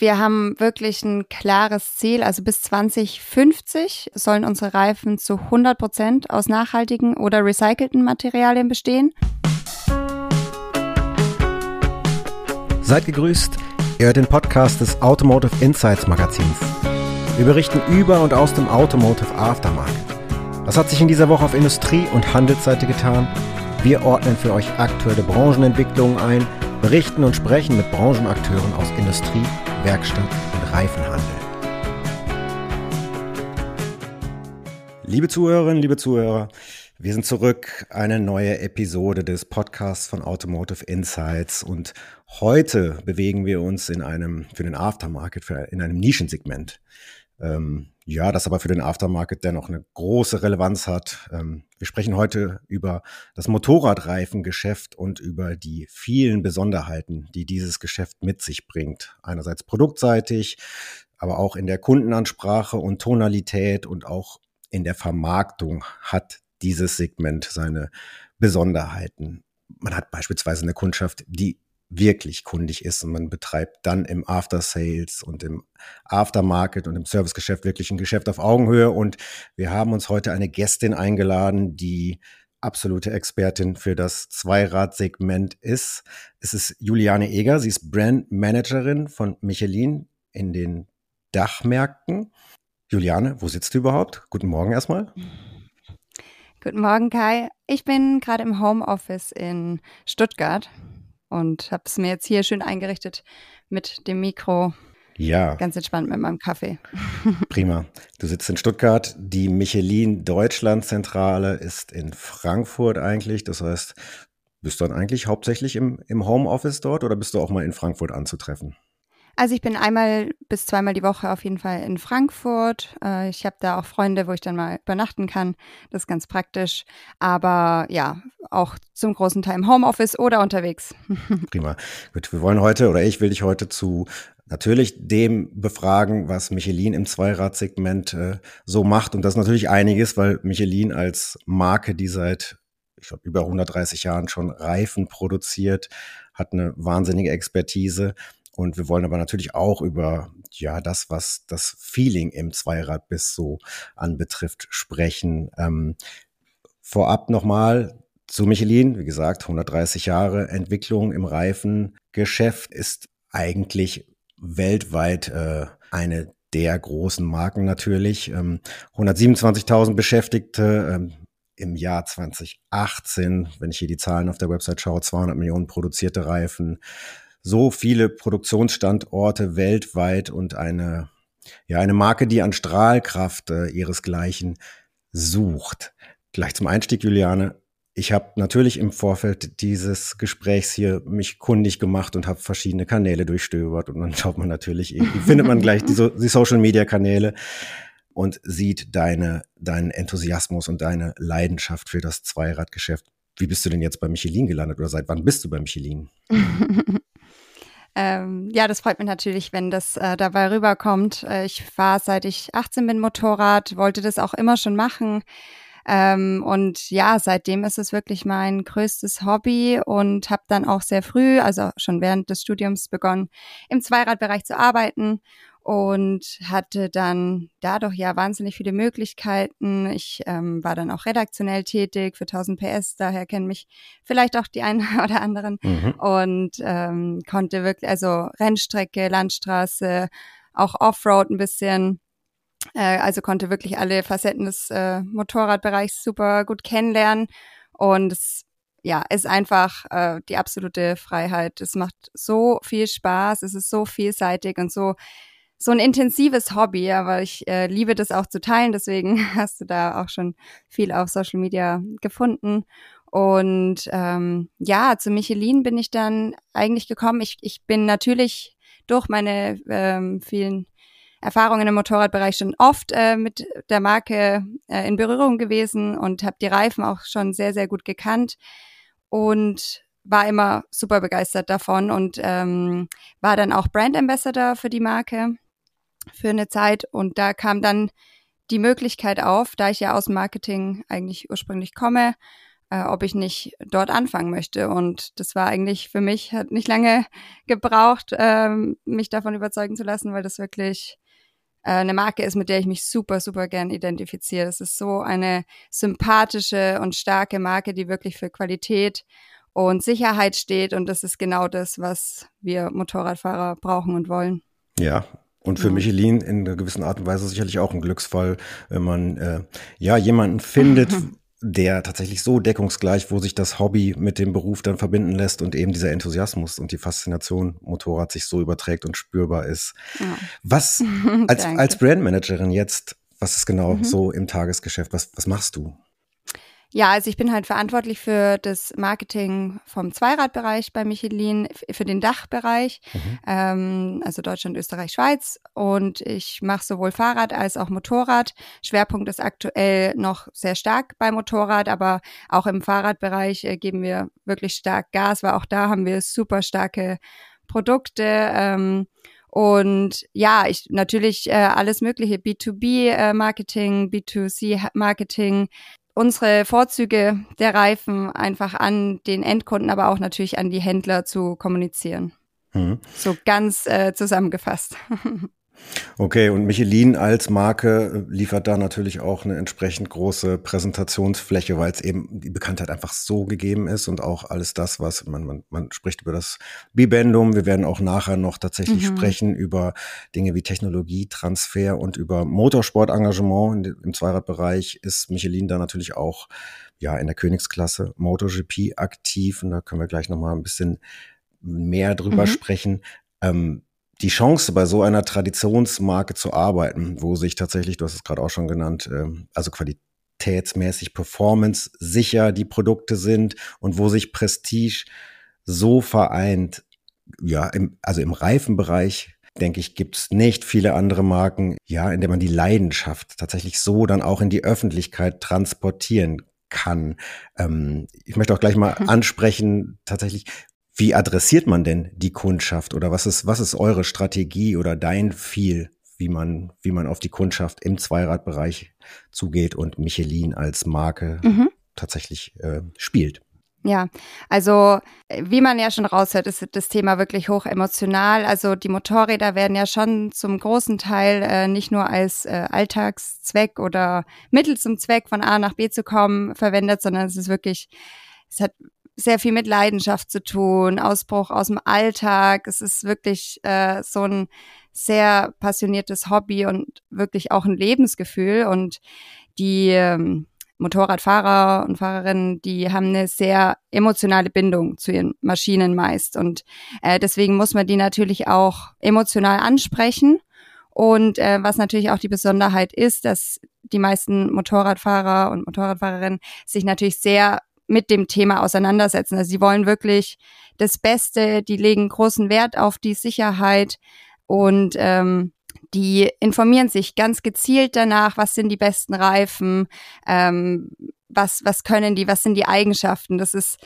Wir haben wirklich ein klares Ziel. Also bis 2050 sollen unsere Reifen zu 100 Prozent aus nachhaltigen oder recycelten Materialien bestehen. Seid gegrüßt. Ihr hört den Podcast des Automotive Insights Magazins. Wir berichten über und aus dem Automotive Aftermarket. Was hat sich in dieser Woche auf Industrie- und Handelsseite getan? Wir ordnen für euch aktuelle Branchenentwicklungen ein, berichten und sprechen mit Branchenakteuren aus Industrie, Werkstatt und Reifenhandel. Liebe Zuhörerinnen, liebe Zuhörer, wir sind zurück, eine neue Episode des Podcasts von Automotive Insights und heute bewegen wir uns in einem, für den Aftermarket, in einem Nischensegment. Ähm, ja, das aber für den Aftermarket dennoch eine große Relevanz hat. Ähm, wir sprechen heute über das Motorradreifengeschäft und über die vielen Besonderheiten, die dieses Geschäft mit sich bringt. Einerseits produktseitig, aber auch in der Kundenansprache und Tonalität und auch in der Vermarktung hat dieses Segment seine Besonderheiten. Man hat beispielsweise eine Kundschaft, die wirklich kundig ist und man betreibt dann im After Sales und im Aftermarket und im Servicegeschäft wirklich ein Geschäft auf Augenhöhe. Und wir haben uns heute eine Gästin eingeladen, die absolute Expertin für das Zweiradsegment ist. Es ist Juliane Eger. Sie ist Brand Managerin von Michelin in den Dachmärkten. Juliane, wo sitzt du überhaupt? Guten Morgen erstmal. Guten Morgen, Kai. Ich bin gerade im Homeoffice in Stuttgart und habe es mir jetzt hier schön eingerichtet mit dem Mikro. Ja. Ganz entspannt mit meinem Kaffee. Prima. Du sitzt in Stuttgart. Die Michelin Deutschland Zentrale ist in Frankfurt eigentlich. Das heißt, bist du dann eigentlich hauptsächlich im, im Homeoffice dort oder bist du auch mal in Frankfurt anzutreffen? Also ich bin einmal bis zweimal die Woche auf jeden Fall in Frankfurt. Äh, ich habe da auch Freunde, wo ich dann mal übernachten kann. Das ist ganz praktisch. Aber ja, auch zum großen Teil im Homeoffice oder unterwegs. Prima. Gut, wir wollen heute oder ich will dich heute zu natürlich dem befragen, was Michelin im Zweiradsegment äh, so macht. Und das ist natürlich einiges, weil Michelin als Marke, die seit ich glaube, über 130 Jahren schon Reifen produziert, hat eine wahnsinnige Expertise und wir wollen aber natürlich auch über ja das, was das Feeling im Zweirad bis so anbetrifft, sprechen. Ähm, vorab nochmal zu Michelin. Wie gesagt, 130 Jahre Entwicklung im Reifengeschäft ist eigentlich weltweit äh, eine der großen Marken natürlich. Ähm, 127.000 Beschäftigte. Ähm, im Jahr 2018, wenn ich hier die Zahlen auf der Website schaue, 200 Millionen produzierte Reifen, so viele Produktionsstandorte weltweit und eine, ja, eine Marke, die an Strahlkraft äh, ihresgleichen sucht. Gleich zum Einstieg, Juliane. Ich habe natürlich im Vorfeld dieses Gesprächs hier mich kundig gemacht und habe verschiedene Kanäle durchstöbert und dann schaut man natürlich, wie findet man gleich die, so die Social Media Kanäle und sieht deine, deinen Enthusiasmus und deine Leidenschaft für das Zweiradgeschäft. Wie bist du denn jetzt bei Michelin gelandet oder seit wann bist du bei Michelin? Ähm, ja, das freut mich natürlich, wenn das äh, dabei rüberkommt. Äh, ich fahre seit ich 18 bin Motorrad, wollte das auch immer schon machen. Ähm, und ja, seitdem ist es wirklich mein größtes Hobby und habe dann auch sehr früh, also schon während des Studiums begonnen, im Zweiradbereich zu arbeiten und hatte dann dadurch ja wahnsinnig viele Möglichkeiten. Ich ähm, war dann auch redaktionell tätig für 1000 PS, daher kennen mich vielleicht auch die einen oder anderen mhm. und ähm, konnte wirklich, also Rennstrecke, Landstraße, auch Offroad ein bisschen. Äh, also konnte wirklich alle Facetten des äh, Motorradbereichs super gut kennenlernen und es ja, ist einfach äh, die absolute Freiheit. Es macht so viel Spaß, es ist so vielseitig und so so ein intensives Hobby, aber ich äh, liebe das auch zu teilen. Deswegen hast du da auch schon viel auf Social Media gefunden. Und ähm, ja, zu Michelin bin ich dann eigentlich gekommen. Ich, ich bin natürlich durch meine ähm, vielen Erfahrungen im Motorradbereich schon oft äh, mit der Marke äh, in Berührung gewesen und habe die Reifen auch schon sehr, sehr gut gekannt und war immer super begeistert davon und ähm, war dann auch Brand Ambassador für die Marke für eine Zeit und da kam dann die Möglichkeit auf, da ich ja aus Marketing eigentlich ursprünglich komme, äh, ob ich nicht dort anfangen möchte. Und das war eigentlich für mich, hat nicht lange gebraucht, ähm, mich davon überzeugen zu lassen, weil das wirklich äh, eine Marke ist, mit der ich mich super, super gern identifiziere. Das ist so eine sympathische und starke Marke, die wirklich für Qualität und Sicherheit steht. Und das ist genau das, was wir Motorradfahrer brauchen und wollen. Ja, und für ja. Michelin in einer gewissen Art und Weise sicherlich auch ein Glücksfall, wenn man äh, ja jemanden findet, der tatsächlich so deckungsgleich, wo sich das Hobby mit dem Beruf dann verbinden lässt und eben dieser Enthusiasmus und die Faszination Motorrad sich so überträgt und spürbar ist. Ja. Was als, als Brandmanagerin jetzt, was ist genau mhm. so im Tagesgeschäft? Was, was machst du? Ja, also ich bin halt verantwortlich für das Marketing vom Zweiradbereich bei Michelin, für den Dachbereich, mhm. ähm, also Deutschland, Österreich, Schweiz. Und ich mache sowohl Fahrrad als auch Motorrad. Schwerpunkt ist aktuell noch sehr stark beim Motorrad, aber auch im Fahrradbereich äh, geben wir wirklich stark Gas, weil auch da haben wir super starke Produkte. Ähm, und ja, ich natürlich äh, alles mögliche, B2B-Marketing, äh, B2C-Marketing, unsere Vorzüge der Reifen einfach an den Endkunden, aber auch natürlich an die Händler zu kommunizieren. Mhm. So ganz äh, zusammengefasst. Okay, und Michelin als Marke liefert da natürlich auch eine entsprechend große Präsentationsfläche, weil es eben die Bekanntheit einfach so gegeben ist und auch alles das, was man, man, man spricht über das Bibendum. Wir werden auch nachher noch tatsächlich mhm. sprechen über Dinge wie Technologietransfer und über Motorsportengagement im Zweiradbereich ist Michelin da natürlich auch ja in der Königsklasse MotoGP aktiv und da können wir gleich noch mal ein bisschen mehr drüber mhm. sprechen. Ähm, die Chance, bei so einer Traditionsmarke zu arbeiten, wo sich tatsächlich, du hast es gerade auch schon genannt, ähm, also qualitätsmäßig performance sicher die Produkte sind und wo sich Prestige so vereint, ja, im, also im Reifenbereich denke ich, gibt es nicht viele andere Marken, ja, in der man die Leidenschaft tatsächlich so dann auch in die Öffentlichkeit transportieren kann. Ähm, ich möchte auch gleich mal ansprechen, tatsächlich, wie adressiert man denn die Kundschaft oder was ist, was ist eure Strategie oder dein Ziel, wie man, wie man auf die Kundschaft im Zweiradbereich zugeht und Michelin als Marke mhm. tatsächlich äh, spielt? Ja, also wie man ja schon raushört, ist das Thema wirklich hoch emotional. Also die Motorräder werden ja schon zum großen Teil äh, nicht nur als äh, Alltagszweck oder Mittel zum Zweck von A nach B zu kommen verwendet, sondern es ist wirklich, es hat sehr viel mit Leidenschaft zu tun, Ausbruch aus dem Alltag. Es ist wirklich äh, so ein sehr passioniertes Hobby und wirklich auch ein Lebensgefühl. Und die ähm, Motorradfahrer und Fahrerinnen, die haben eine sehr emotionale Bindung zu ihren Maschinen meist. Und äh, deswegen muss man die natürlich auch emotional ansprechen. Und äh, was natürlich auch die Besonderheit ist, dass die meisten Motorradfahrer und Motorradfahrerinnen sich natürlich sehr mit dem Thema auseinandersetzen. Also sie wollen wirklich das Beste, die legen großen Wert auf die Sicherheit und ähm, die informieren sich ganz gezielt danach, was sind die besten Reifen, ähm, was, was können die, was sind die Eigenschaften. Das ist,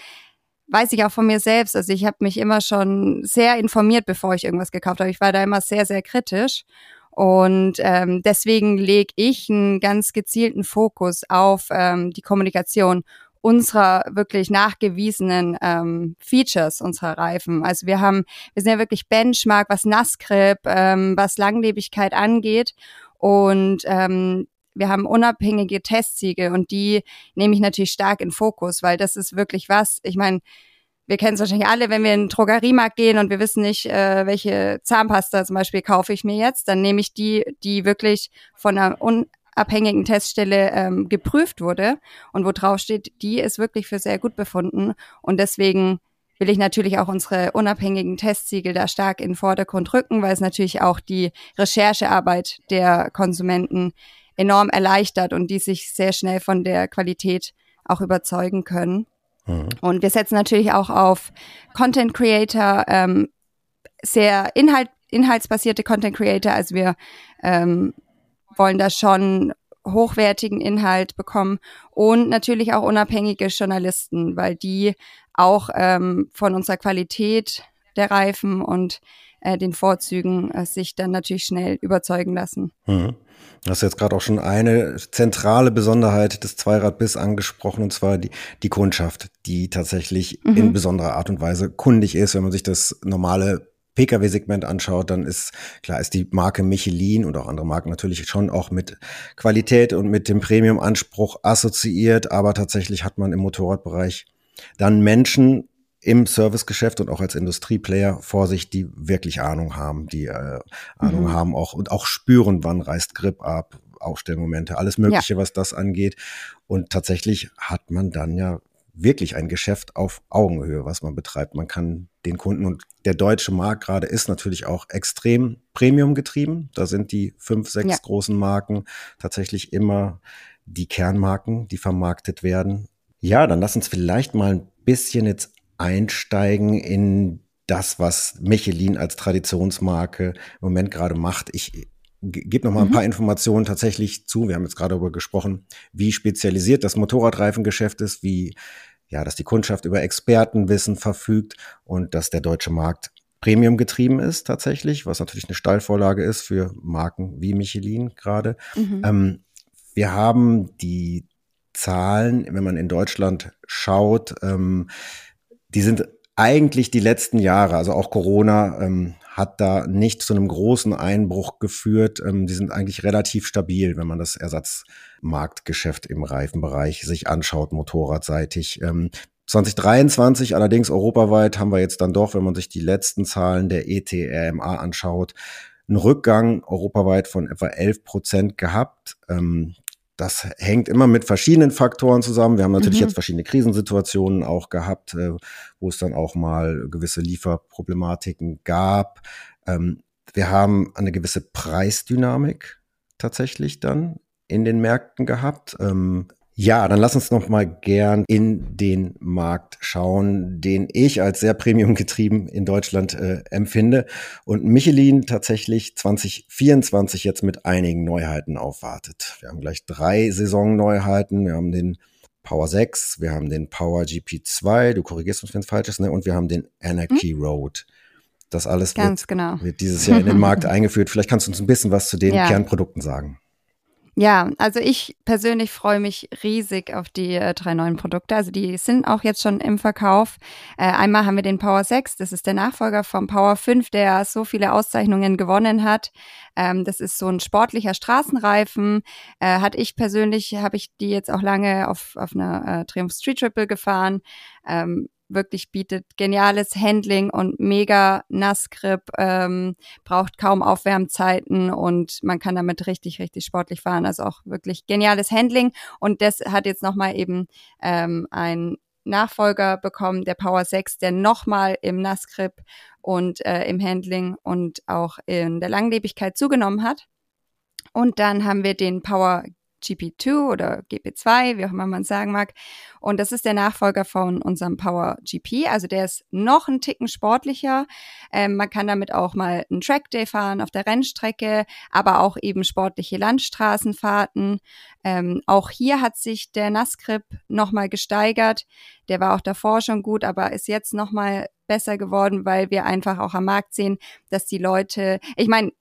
weiß ich auch von mir selbst. Also ich habe mich immer schon sehr informiert, bevor ich irgendwas gekauft habe. Ich war da immer sehr, sehr kritisch. Und ähm, deswegen lege ich einen ganz gezielten Fokus auf ähm, die Kommunikation unserer wirklich nachgewiesenen ähm, Features unserer Reifen. Also wir haben, wir sind ja wirklich Benchmark, was Nassgrip, ähm, was Langlebigkeit angeht. Und ähm, wir haben unabhängige Testsiegel und die nehme ich natürlich stark in Fokus, weil das ist wirklich was, ich meine, wir kennen es wahrscheinlich alle, wenn wir in den Drogeriemarkt gehen und wir wissen nicht, äh, welche Zahnpasta zum Beispiel kaufe ich mir jetzt, dann nehme ich die, die wirklich von einer un abhängigen Teststelle ähm, geprüft wurde und wo drauf steht, die ist wirklich für sehr gut befunden. Und deswegen will ich natürlich auch unsere unabhängigen Testsiegel da stark in den Vordergrund rücken, weil es natürlich auch die Recherchearbeit der Konsumenten enorm erleichtert und die sich sehr schnell von der Qualität auch überzeugen können. Mhm. Und wir setzen natürlich auch auf Content Creator, ähm, sehr Inhalt, inhaltsbasierte Content Creator. Also wir ähm, wollen da schon hochwertigen Inhalt bekommen und natürlich auch unabhängige Journalisten, weil die auch ähm, von unserer Qualität der Reifen und äh, den Vorzügen äh, sich dann natürlich schnell überzeugen lassen. Mhm. Du hast jetzt gerade auch schon eine zentrale Besonderheit des Zweirad-Biss angesprochen, und zwar die, die Kundschaft, die tatsächlich mhm. in besonderer Art und Weise kundig ist. Wenn man sich das normale Pkw-Segment anschaut, dann ist klar, ist die Marke Michelin und auch andere Marken natürlich schon auch mit Qualität und mit dem Premium-Anspruch assoziiert, aber tatsächlich hat man im Motorradbereich dann Menschen im Servicegeschäft und auch als Industrieplayer vor sich, die wirklich Ahnung haben, die äh, Ahnung mhm. haben auch und auch spüren, wann reißt Grip ab, Aufstellmomente, alles Mögliche, ja. was das angeht. Und tatsächlich hat man dann ja wirklich ein Geschäft auf Augenhöhe, was man betreibt. Man kann den Kunden und der deutsche Markt gerade ist natürlich auch extrem Premium getrieben. Da sind die fünf, sechs ja. großen Marken tatsächlich immer die Kernmarken, die vermarktet werden. Ja, dann lass uns vielleicht mal ein bisschen jetzt einsteigen in das, was Michelin als Traditionsmarke im Moment gerade macht. Ich gebe noch mal ein mhm. paar Informationen tatsächlich zu. Wir haben jetzt gerade darüber gesprochen, wie spezialisiert das Motorradreifengeschäft ist, wie ja, dass die Kundschaft über Expertenwissen verfügt und dass der deutsche Markt Premium getrieben ist tatsächlich, was natürlich eine Steilvorlage ist für Marken wie Michelin gerade. Mhm. Ähm, wir haben die Zahlen, wenn man in Deutschland schaut, ähm, die sind eigentlich die letzten Jahre, also auch Corona ähm, hat da nicht zu einem großen Einbruch geführt. Ähm, die sind eigentlich relativ stabil, wenn man das Ersatzmarktgeschäft im Reifenbereich sich anschaut, motorradseitig. Ähm, 2023 allerdings europaweit haben wir jetzt dann doch, wenn man sich die letzten Zahlen der ETRMA anschaut, einen Rückgang europaweit von etwa 11 Prozent gehabt. Ähm, das hängt immer mit verschiedenen Faktoren zusammen. Wir haben natürlich mhm. jetzt verschiedene Krisensituationen auch gehabt, äh, wo es dann auch mal gewisse Lieferproblematiken gab. Ähm, wir haben eine gewisse Preisdynamik tatsächlich dann in den Märkten gehabt. Ähm, ja, dann lass uns noch mal gern in den Markt schauen, den ich als sehr premium getrieben in Deutschland äh, empfinde und Michelin tatsächlich 2024 jetzt mit einigen Neuheiten aufwartet. Wir haben gleich drei Saisonneuheiten. Wir haben den Power 6, wir haben den Power GP2, du korrigierst uns, wenn es falsch ist, ne? und wir haben den Anarchy hm? Road. Das alles wird, genau. wird, dieses Jahr in den Markt eingeführt. Vielleicht kannst du uns ein bisschen was zu den ja. Kernprodukten sagen. Ja, also ich persönlich freue mich riesig auf die äh, drei neuen Produkte. Also die sind auch jetzt schon im Verkauf. Äh, einmal haben wir den Power 6, das ist der Nachfolger vom Power 5, der so viele Auszeichnungen gewonnen hat. Ähm, das ist so ein sportlicher Straßenreifen. Äh, hat ich persönlich, habe ich die jetzt auch lange auf, auf einer äh, Triumph Street Triple gefahren. Ähm, wirklich bietet geniales Handling und mega Nassgrip, ähm, braucht kaum Aufwärmzeiten und man kann damit richtig, richtig sportlich fahren. Also auch wirklich geniales Handling. Und das hat jetzt nochmal eben ähm, ein Nachfolger bekommen, der Power 6, der nochmal im Nassgrip und äh, im Handling und auch in der Langlebigkeit zugenommen hat. Und dann haben wir den Power GP2 oder GP2, wie auch immer man sagen mag. Und das ist der Nachfolger von unserem Power GP. Also der ist noch ein Ticken sportlicher. Ähm, man kann damit auch mal einen Trackday fahren auf der Rennstrecke, aber auch eben sportliche Landstraßenfahrten. Ähm, auch hier hat sich der Nassgrip nochmal gesteigert. Der war auch davor schon gut, aber ist jetzt nochmal besser geworden, weil wir einfach auch am Markt sehen, dass die Leute, ich meine,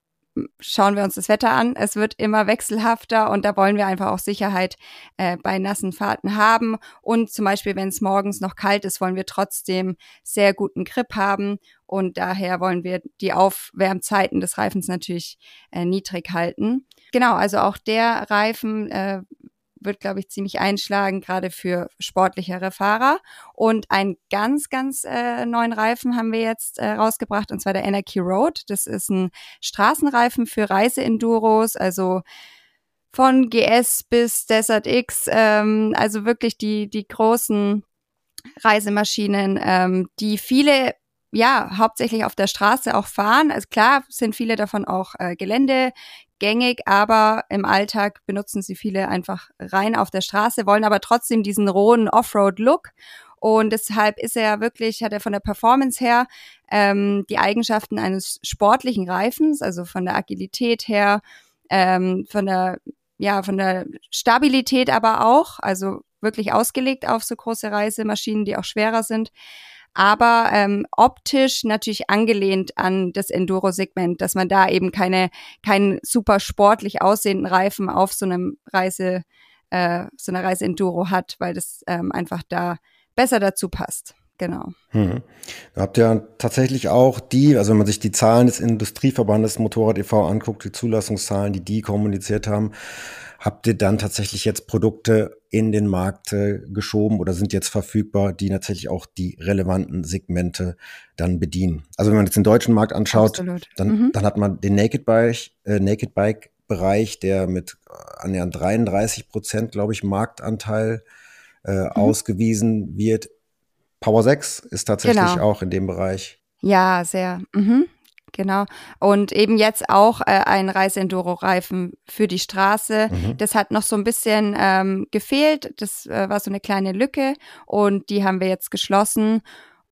schauen wir uns das Wetter an. Es wird immer wechselhafter und da wollen wir einfach auch Sicherheit äh, bei nassen Fahrten haben. Und zum Beispiel, wenn es morgens noch kalt ist, wollen wir trotzdem sehr guten Grip haben. Und daher wollen wir die Aufwärmzeiten des Reifens natürlich äh, niedrig halten. Genau, also auch der Reifen äh, wird, glaube ich, ziemlich einschlagen, gerade für sportlichere Fahrer. Und einen ganz, ganz äh, neuen Reifen haben wir jetzt äh, rausgebracht, und zwar der Anarchy Road. Das ist ein Straßenreifen für Reiseenduros, also von GS bis Desert X, ähm, also wirklich die, die großen Reisemaschinen, ähm, die viele ja, hauptsächlich auf der Straße auch fahren. Also klar sind viele davon auch äh, Gelände gängig, aber im Alltag benutzen sie viele einfach rein auf der Straße, wollen aber trotzdem diesen rohen Offroad-Look. Und deshalb ist er wirklich, hat er von der Performance her ähm, die Eigenschaften eines sportlichen Reifens, also von der Agilität her, ähm, von der ja, von der Stabilität aber auch, also wirklich ausgelegt auf so große Reisemaschinen, die auch schwerer sind. Aber ähm, optisch natürlich angelehnt an das Enduro-Segment, dass man da eben keine keinen super sportlich aussehenden Reifen auf so einem Reise äh, so einer Reise Enduro hat, weil das ähm, einfach da besser dazu passt. Genau. Hm. Da habt ihr tatsächlich auch die, also wenn man sich die Zahlen des Industrieverbandes Motorrad e.V. anguckt, die Zulassungszahlen, die die kommuniziert haben, habt ihr dann tatsächlich jetzt Produkte in den Markt äh, geschoben oder sind jetzt verfügbar, die tatsächlich auch die relevanten Segmente dann bedienen. Also wenn man jetzt den deutschen Markt anschaut, dann, mhm. dann hat man den Naked Bike, äh, Naked Bike Bereich, der mit annähernd 33 Prozent, glaube ich, Marktanteil äh, mhm. ausgewiesen wird. Power 6 ist tatsächlich genau. auch in dem Bereich. Ja, sehr. Mhm. Genau. Und eben jetzt auch äh, ein Reiseenduro-Reifen für die Straße. Mhm. Das hat noch so ein bisschen ähm, gefehlt. Das äh, war so eine kleine Lücke und die haben wir jetzt geschlossen.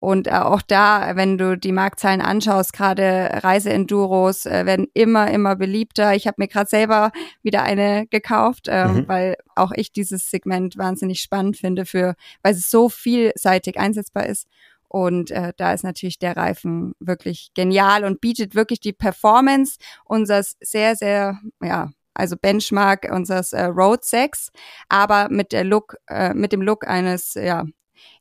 Und äh, auch da, wenn du die Marktzahlen anschaust, gerade Reiseenduros äh, werden immer, immer beliebter. Ich habe mir gerade selber wieder eine gekauft, äh, mhm. weil auch ich dieses Segment wahnsinnig spannend finde, für, weil es so vielseitig einsetzbar ist. Und äh, da ist natürlich der Reifen wirklich genial und bietet wirklich die Performance unseres sehr, sehr, ja, also Benchmark unseres äh, Road 6, aber mit der Look, äh, mit dem Look eines ja,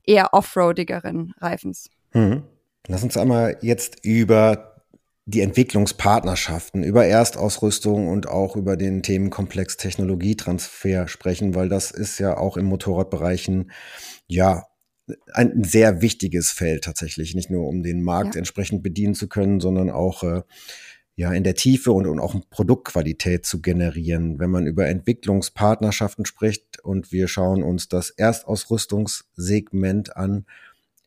eher offroadigeren Reifens. Mhm. Lass uns einmal jetzt über die Entwicklungspartnerschaften, über Erstausrüstung und auch über den Themenkomplex Technologietransfer sprechen, weil das ist ja auch im Motorradbereichen ja ein sehr wichtiges Feld tatsächlich, nicht nur um den Markt ja. entsprechend bedienen zu können, sondern auch äh, ja in der Tiefe und, und auch Produktqualität zu generieren. Wenn man über Entwicklungspartnerschaften spricht und wir schauen uns das Erstausrüstungssegment an,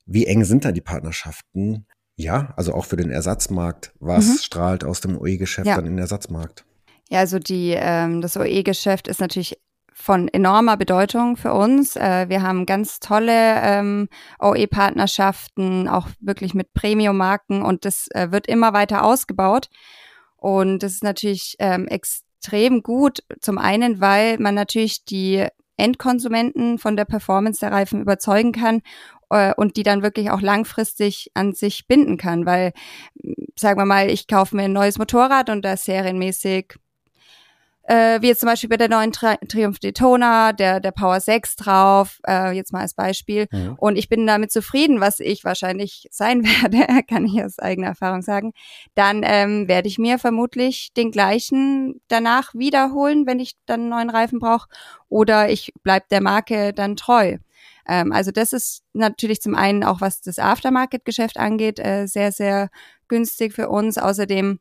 wie eng sind da die Partnerschaften? Ja, also auch für den Ersatzmarkt. Was mhm. strahlt aus dem OE-Geschäft ja. dann in den Ersatzmarkt? Ja, also die, ähm, das OE-Geschäft ist natürlich von enormer Bedeutung für uns. Äh, wir haben ganz tolle ähm, OE-Partnerschaften, auch wirklich mit Premium-Marken und das äh, wird immer weiter ausgebaut. Und das ist natürlich ähm, extrem gut. Zum einen, weil man natürlich die Endkonsumenten von der Performance der Reifen überzeugen kann äh, und die dann wirklich auch langfristig an sich binden kann, weil sagen wir mal, ich kaufe mir ein neues Motorrad und da serienmäßig äh, wie jetzt zum Beispiel bei der neuen Tri Triumph Daytona, der, der Power 6 drauf, äh, jetzt mal als Beispiel. Mhm. Und ich bin damit zufrieden, was ich wahrscheinlich sein werde, kann ich aus eigener Erfahrung sagen. Dann ähm, werde ich mir vermutlich den gleichen danach wiederholen, wenn ich dann einen neuen Reifen brauche. Oder ich bleib der Marke dann treu. Ähm, also das ist natürlich zum einen auch, was das Aftermarket-Geschäft angeht, äh, sehr, sehr günstig für uns. Außerdem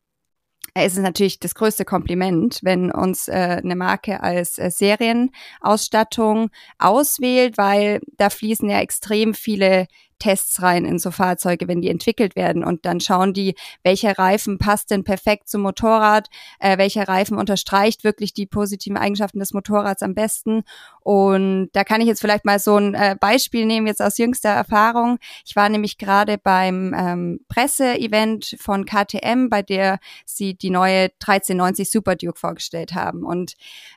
es ist natürlich das größte Kompliment, wenn uns äh, eine Marke als äh, Serienausstattung auswählt, weil da fließen ja extrem viele Tests rein in so Fahrzeuge, wenn die entwickelt werden. Und dann schauen die, welcher Reifen passt denn perfekt zum Motorrad, äh, welcher Reifen unterstreicht wirklich die positiven Eigenschaften des Motorrads am besten. Und da kann ich jetzt vielleicht mal so ein äh, Beispiel nehmen, jetzt aus jüngster Erfahrung. Ich war nämlich gerade beim ähm, Presseevent von KTM, bei der sie die neue 1390 Super Duke vorgestellt haben. Und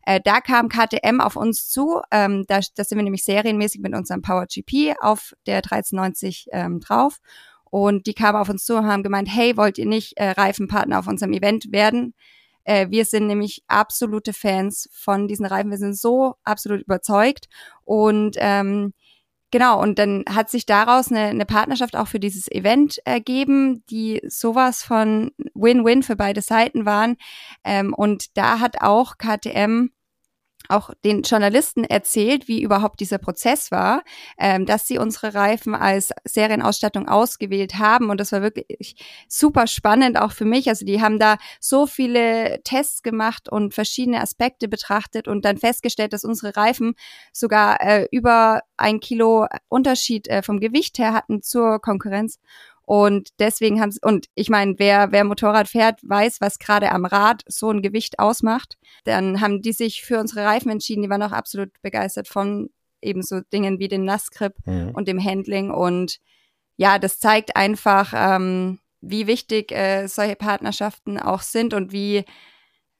äh, da kam KTM auf uns zu. Ähm, da, da sind wir nämlich serienmäßig mit unserem Power GP auf der 1390 20 ähm, drauf. Und die kamen auf uns zu und haben gemeint, hey, wollt ihr nicht äh, Reifenpartner auf unserem Event werden? Äh, wir sind nämlich absolute Fans von diesen Reifen. Wir sind so absolut überzeugt. Und ähm, genau, und dann hat sich daraus eine, eine Partnerschaft auch für dieses Event ergeben, die sowas von Win-Win für beide Seiten waren. Ähm, und da hat auch KTM auch den Journalisten erzählt, wie überhaupt dieser Prozess war, ähm, dass sie unsere Reifen als Serienausstattung ausgewählt haben. Und das war wirklich super spannend auch für mich. Also die haben da so viele Tests gemacht und verschiedene Aspekte betrachtet und dann festgestellt, dass unsere Reifen sogar äh, über ein Kilo Unterschied äh, vom Gewicht her hatten zur Konkurrenz. Und deswegen haben sie, und ich meine, wer, wer Motorrad fährt, weiß, was gerade am Rad so ein Gewicht ausmacht. Dann haben die sich für unsere Reifen entschieden, die waren auch absolut begeistert von eben so Dingen wie dem Nassgrip mhm. und dem Handling. Und ja, das zeigt einfach, ähm, wie wichtig äh, solche Partnerschaften auch sind und wie,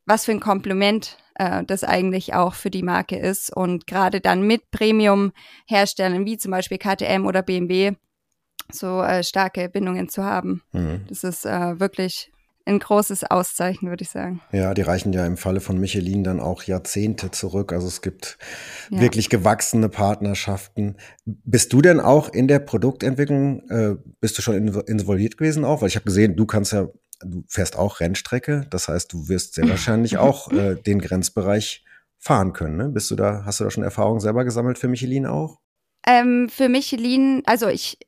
was für ein Kompliment äh, das eigentlich auch für die Marke ist. Und gerade dann mit Premium-Herstellern wie zum Beispiel KTM oder BMW so äh, starke Bindungen zu haben. Mhm. Das ist äh, wirklich ein großes Auszeichen, würde ich sagen. Ja, die reichen ja im Falle von Michelin dann auch Jahrzehnte zurück. Also es gibt ja. wirklich gewachsene Partnerschaften. Bist du denn auch in der Produktentwicklung, äh, bist du schon involviert gewesen auch? Weil ich habe gesehen, du kannst ja, du fährst auch Rennstrecke. Das heißt, du wirst sehr wahrscheinlich auch äh, den Grenzbereich fahren können. Ne? Bist du da, hast du da schon Erfahrung selber gesammelt für Michelin auch? Ähm, für Michelin, also ich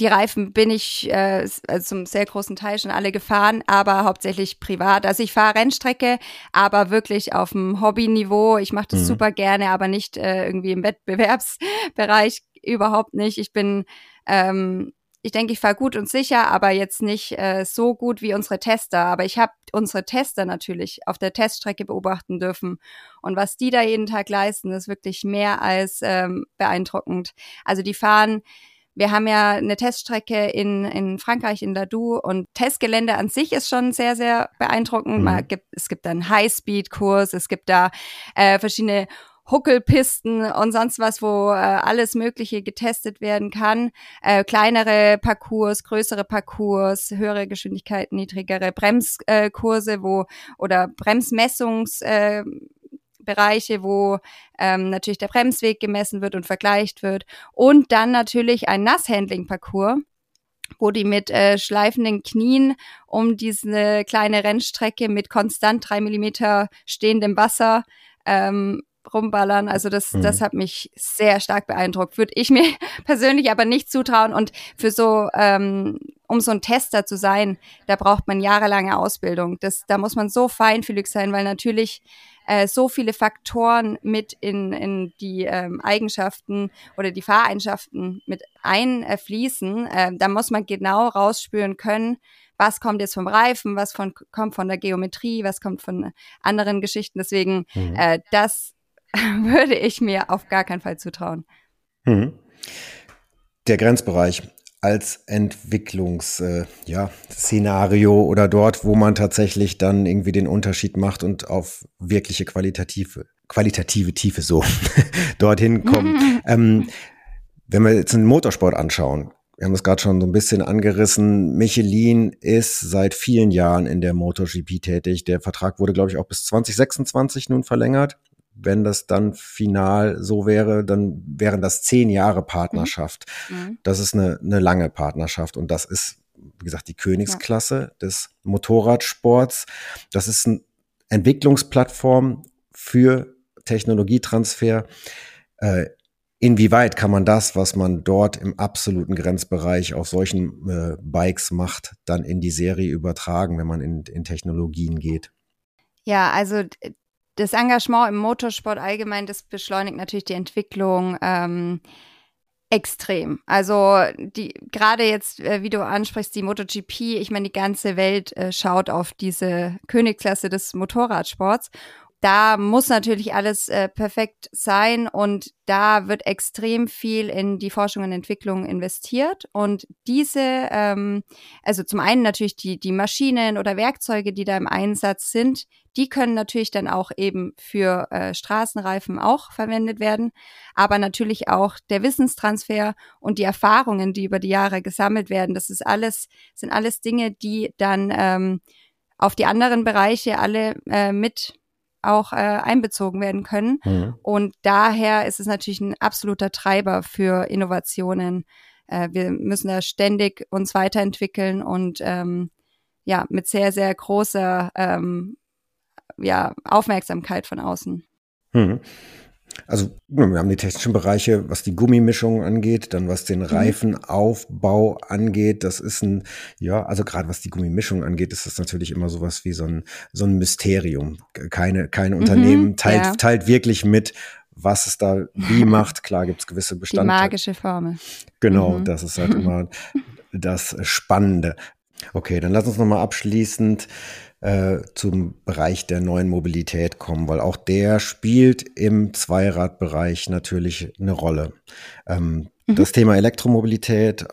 die Reifen bin ich äh, also zum sehr großen Teil schon alle gefahren, aber hauptsächlich privat. Also ich fahre Rennstrecke, aber wirklich auf dem Hobbyniveau. Ich mache das mhm. super gerne, aber nicht äh, irgendwie im Wettbewerbsbereich überhaupt nicht. Ich bin ähm, ich denke, ich fahre gut und sicher, aber jetzt nicht äh, so gut wie unsere Tester. Aber ich habe unsere Tester natürlich auf der Teststrecke beobachten dürfen. Und was die da jeden Tag leisten, ist wirklich mehr als ähm, beeindruckend. Also die fahren wir haben ja eine Teststrecke in, in Frankreich, in Ladou und Testgelände an sich ist schon sehr, sehr beeindruckend. Mhm. Man gibt, es gibt da einen Highspeed-Kurs, es gibt da äh, verschiedene Huckelpisten und sonst was, wo äh, alles Mögliche getestet werden kann. Äh, kleinere Parcours, größere Parcours, höhere Geschwindigkeiten, niedrigere Bremskurse, äh, wo oder Bremsmessungs äh, Bereiche, wo ähm, natürlich der Bremsweg gemessen wird und vergleicht wird. Und dann natürlich ein Nasshandling-Parcours wo die mit äh, schleifenden Knien um diese kleine Rennstrecke mit konstant drei Millimeter stehendem Wasser ähm, rumballern. Also das, mhm. das hat mich sehr stark beeindruckt. Würde ich mir persönlich aber nicht zutrauen. Und für so, ähm, um so ein Tester zu sein, da braucht man jahrelange Ausbildung. Das, da muss man so feinfühlig sein, weil natürlich äh, so viele Faktoren mit in, in die ähm, Eigenschaften oder die Fahreigenschaften mit einfließen. Äh, da muss man genau rausspüren können, was kommt jetzt vom Reifen, was von, kommt von der Geometrie, was kommt von anderen Geschichten. Deswegen, mhm. äh, das würde ich mir auf gar keinen Fall zutrauen. Mhm. Der Grenzbereich als Entwicklungsszenario äh, ja, oder dort, wo man tatsächlich dann irgendwie den Unterschied macht und auf wirkliche qualitative, qualitative Tiefe so dorthin kommt. ähm, wenn wir jetzt den Motorsport anschauen, wir haben es gerade schon so ein bisschen angerissen. Michelin ist seit vielen Jahren in der MotoGP tätig. Der Vertrag wurde, glaube ich, auch bis 2026 nun verlängert wenn das dann final so wäre, dann wären das zehn Jahre Partnerschaft. Mhm. mhm. Das ist eine, eine lange Partnerschaft und das ist, wie gesagt, die Königsklasse ja. des Motorradsports. Das ist eine Entwicklungsplattform für Technologietransfer. Äh, inwieweit kann man das, was man dort im absoluten Grenzbereich auf solchen äh, Bikes macht, dann in die Serie übertragen, wenn man in, in Technologien geht? Ja, also das Engagement im Motorsport allgemein, das beschleunigt natürlich die Entwicklung ähm, extrem. Also die gerade jetzt, äh, wie du ansprichst, die MotoGP, ich meine, die ganze Welt äh, schaut auf diese Königsklasse des Motorradsports da muss natürlich alles äh, perfekt sein und da wird extrem viel in die Forschung und Entwicklung investiert. Und diese, ähm, also zum einen natürlich die, die Maschinen oder Werkzeuge, die da im Einsatz sind, die können natürlich dann auch eben für äh, Straßenreifen auch verwendet werden, aber natürlich auch der Wissenstransfer und die Erfahrungen, die über die Jahre gesammelt werden, das ist alles, sind alles Dinge, die dann ähm, auf die anderen Bereiche alle äh, mit auch äh, einbezogen werden können. Mhm. Und daher ist es natürlich ein absoluter Treiber für Innovationen. Äh, wir müssen da ständig uns weiterentwickeln und ähm, ja, mit sehr, sehr großer ähm, ja, Aufmerksamkeit von außen. Mhm. Also wir haben die technischen Bereiche, was die Gummimischung angeht, dann was den mhm. Reifenaufbau angeht. Das ist ein, ja, also gerade was die Gummimischung angeht, ist das natürlich immer sowas wie so ein, so ein Mysterium. Keine, kein mhm, Unternehmen teilt, ja. teilt wirklich mit, was es da wie macht. Klar gibt es gewisse Bestandteile. Die magische Formel. Genau, mhm. das ist halt immer das Spannende. Okay, dann lass uns nochmal abschließend äh, zum Bereich der neuen Mobilität kommen, weil auch der spielt im Zweiradbereich natürlich eine Rolle. Ähm, mhm. Das Thema Elektromobilität, äh,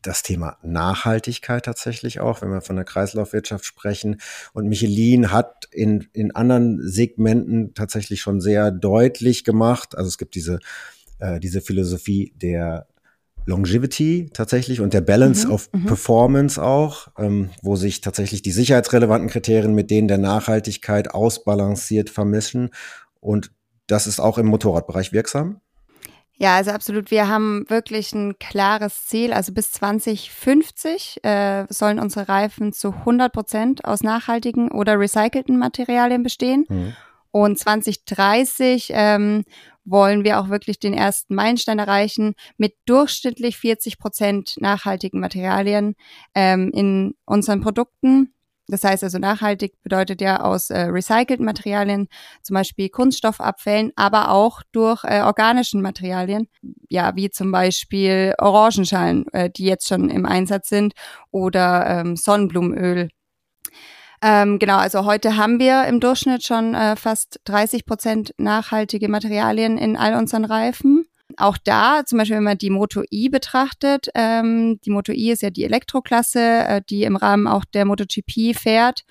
das Thema Nachhaltigkeit tatsächlich auch, wenn wir von der Kreislaufwirtschaft sprechen. Und Michelin hat in, in anderen Segmenten tatsächlich schon sehr deutlich gemacht, also es gibt diese, äh, diese Philosophie der Longevity tatsächlich und der Balance mhm, of mhm. Performance auch, ähm, wo sich tatsächlich die sicherheitsrelevanten Kriterien mit denen der Nachhaltigkeit ausbalanciert vermischen. Und das ist auch im Motorradbereich wirksam? Ja, also absolut. Wir haben wirklich ein klares Ziel. Also bis 2050 äh, sollen unsere Reifen zu 100 Prozent aus nachhaltigen oder recycelten Materialien bestehen. Mhm. Und 2030 ähm, wollen wir auch wirklich den ersten Meilenstein erreichen mit durchschnittlich 40 Prozent nachhaltigen Materialien ähm, in unseren Produkten. Das heißt also nachhaltig bedeutet ja aus äh, recycelten Materialien, zum Beispiel Kunststoffabfällen, aber auch durch äh, organischen Materialien, ja, wie zum Beispiel Orangenschalen, äh, die jetzt schon im Einsatz sind, oder ähm, Sonnenblumenöl. Ähm, genau, also heute haben wir im Durchschnitt schon äh, fast 30 Prozent nachhaltige Materialien in all unseren Reifen. Auch da, zum Beispiel, wenn man die Moto I betrachtet, ähm, die Moto I ist ja die Elektroklasse, äh, die im Rahmen auch der MotoGP fährt.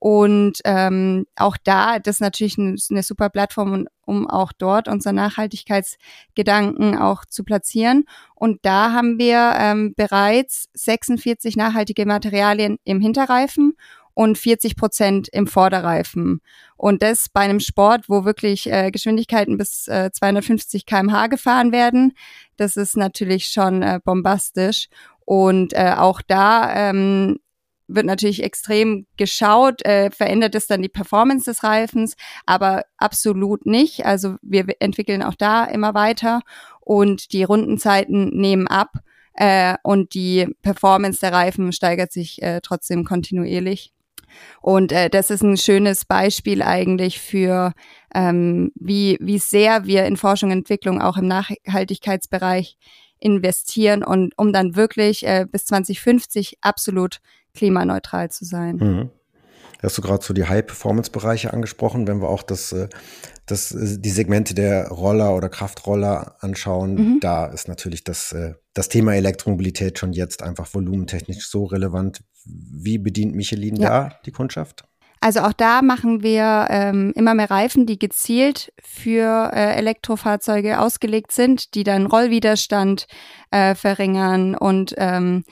Und ähm, auch da, das ist natürlich eine, super Plattform, um auch dort unsere Nachhaltigkeitsgedanken auch zu platzieren. Und da haben wir ähm, bereits 46 nachhaltige Materialien im Hinterreifen und 40 Prozent im Vorderreifen. Und das bei einem Sport, wo wirklich äh, Geschwindigkeiten bis äh, 250 kmh gefahren werden. Das ist natürlich schon äh, bombastisch. Und äh, auch da ähm, wird natürlich extrem geschaut, äh, verändert es dann die Performance des Reifens, aber absolut nicht. Also wir entwickeln auch da immer weiter und die Rundenzeiten nehmen ab äh, und die Performance der Reifen steigert sich äh, trotzdem kontinuierlich. Und äh, das ist ein schönes Beispiel eigentlich für, ähm, wie, wie sehr wir in Forschung und Entwicklung auch im Nachhaltigkeitsbereich investieren und um dann wirklich äh, bis 2050 absolut klimaneutral zu sein. Mhm. Hast du gerade so die High-Performance-Bereiche angesprochen, wenn wir auch das, äh, das, äh, die Segmente der Roller oder Kraftroller anschauen, mhm. da ist natürlich das, äh, das Thema Elektromobilität schon jetzt einfach volumentechnisch so relevant. Wie bedient Michelin ja. da die Kundschaft? Also auch da machen wir ähm, immer mehr Reifen, die gezielt für äh, Elektrofahrzeuge ausgelegt sind, die dann Rollwiderstand äh, verringern und ähm,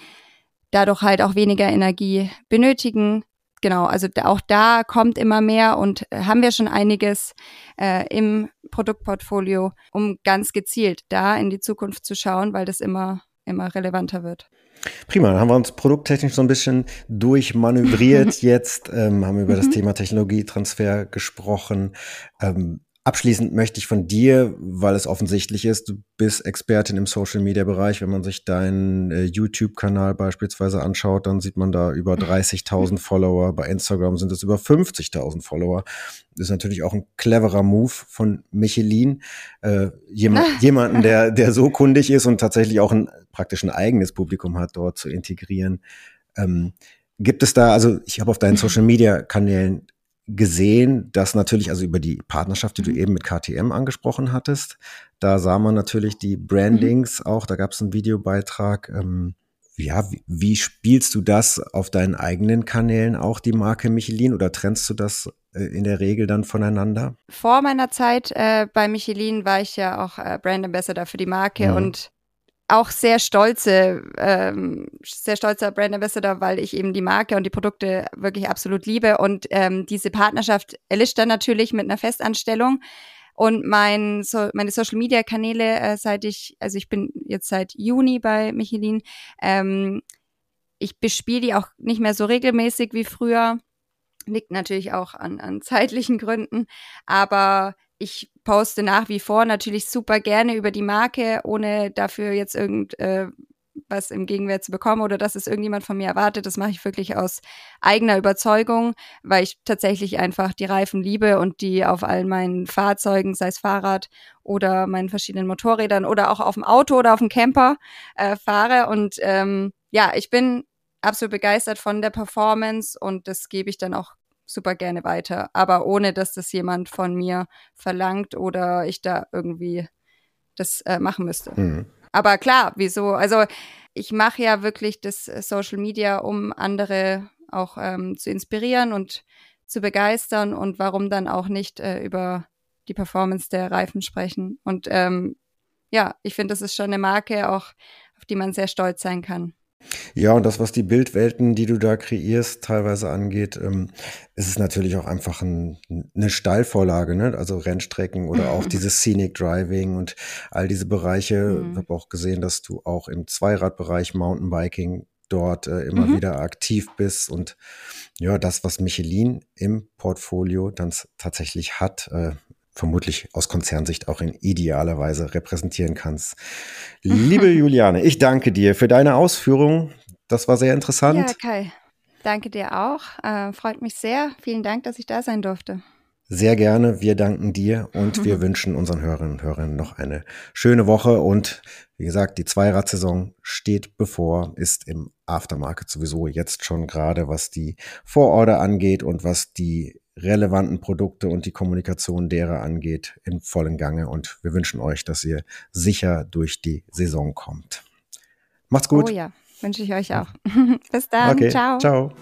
dadurch halt auch weniger Energie benötigen genau, also auch da kommt immer mehr und äh, haben wir schon einiges äh, im Produktportfolio, um ganz gezielt da in die Zukunft zu schauen, weil das immer, immer relevanter wird. Prima, dann haben wir uns produkttechnisch so ein bisschen durchmanövriert jetzt, ähm, haben über das. Thema Technologietransfer gesprochen. Ähm, Abschließend möchte ich von dir, weil es offensichtlich ist, du bist Expertin im Social Media Bereich. Wenn man sich deinen äh, YouTube-Kanal beispielsweise anschaut, dann sieht man da über 30.000 mhm. Follower. Bei Instagram sind es über 50.000 Follower. Das ist natürlich auch ein cleverer Move von Michelin, äh, jemand, jemanden, der, der so kundig ist und tatsächlich auch ein praktisch ein eigenes Publikum hat, dort zu integrieren. Ähm, gibt es da, also ich habe auf deinen Social Media Kanälen gesehen, dass natürlich, also über die Partnerschaft, die du mhm. eben mit KTM angesprochen hattest, da sah man natürlich die Brandings mhm. auch, da gab es einen Videobeitrag. Ähm, ja, wie, wie, spielst du das auf deinen eigenen Kanälen auch, die Marke Michelin, oder trennst du das äh, in der Regel dann voneinander? Vor meiner Zeit äh, bei Michelin war ich ja auch äh, Brand Ambassador für die Marke mhm. und auch sehr stolze, ähm, sehr stolzer Brand Ambassador, weil ich eben die Marke und die Produkte wirklich absolut liebe. Und ähm, diese Partnerschaft erlischt dann natürlich mit einer Festanstellung. Und mein, so, meine Social Media Kanäle, äh, seit ich, also ich bin jetzt seit Juni bei Michelin, ähm, ich bespiele die auch nicht mehr so regelmäßig wie früher. Liegt natürlich auch an, an zeitlichen Gründen. Aber ich poste nach wie vor natürlich super gerne über die Marke, ohne dafür jetzt irgend äh, was im Gegenwert zu bekommen oder dass es irgendjemand von mir erwartet. Das mache ich wirklich aus eigener Überzeugung, weil ich tatsächlich einfach die Reifen liebe und die auf allen meinen Fahrzeugen, sei es Fahrrad oder meinen verschiedenen Motorrädern oder auch auf dem Auto oder auf dem Camper äh, fahre. Und ähm, ja, ich bin absolut begeistert von der Performance und das gebe ich dann auch super gerne weiter, aber ohne dass das jemand von mir verlangt oder ich da irgendwie das äh, machen müsste. Mhm. Aber klar, wieso? Also ich mache ja wirklich das äh, Social Media, um andere auch ähm, zu inspirieren und zu begeistern und warum dann auch nicht äh, über die Performance der Reifen sprechen. Und ähm, ja, ich finde, das ist schon eine Marke, auch auf die man sehr stolz sein kann. Ja, und das, was die Bildwelten, die du da kreierst, teilweise angeht, ähm, ist es natürlich auch einfach ein, eine Steilvorlage, ne? Also Rennstrecken oder auch dieses Scenic Driving und all diese Bereiche. Mhm. Ich habe auch gesehen, dass du auch im Zweiradbereich Mountainbiking dort äh, immer mhm. wieder aktiv bist und ja, das, was Michelin im Portfolio dann tatsächlich hat, äh, vermutlich aus Konzernsicht auch in idealer Weise repräsentieren kannst. Liebe Juliane, ich danke dir für deine Ausführungen. Das war sehr interessant. Ja, Kai, danke dir auch. Äh, freut mich sehr. Vielen Dank, dass ich da sein durfte. Sehr gerne. Wir danken dir und wir wünschen unseren Hörerinnen und Hörern noch eine schöne Woche. Und wie gesagt, die Zweiradsaison steht bevor, ist im Aftermarket sowieso jetzt schon gerade, was die Vororder angeht und was die relevanten Produkte und die Kommunikation derer angeht, in vollen Gange. Und wir wünschen euch, dass ihr sicher durch die Saison kommt. Macht's gut. Oh ja, wünsche ich euch auch. Bis dann. Okay. Ciao. Ciao.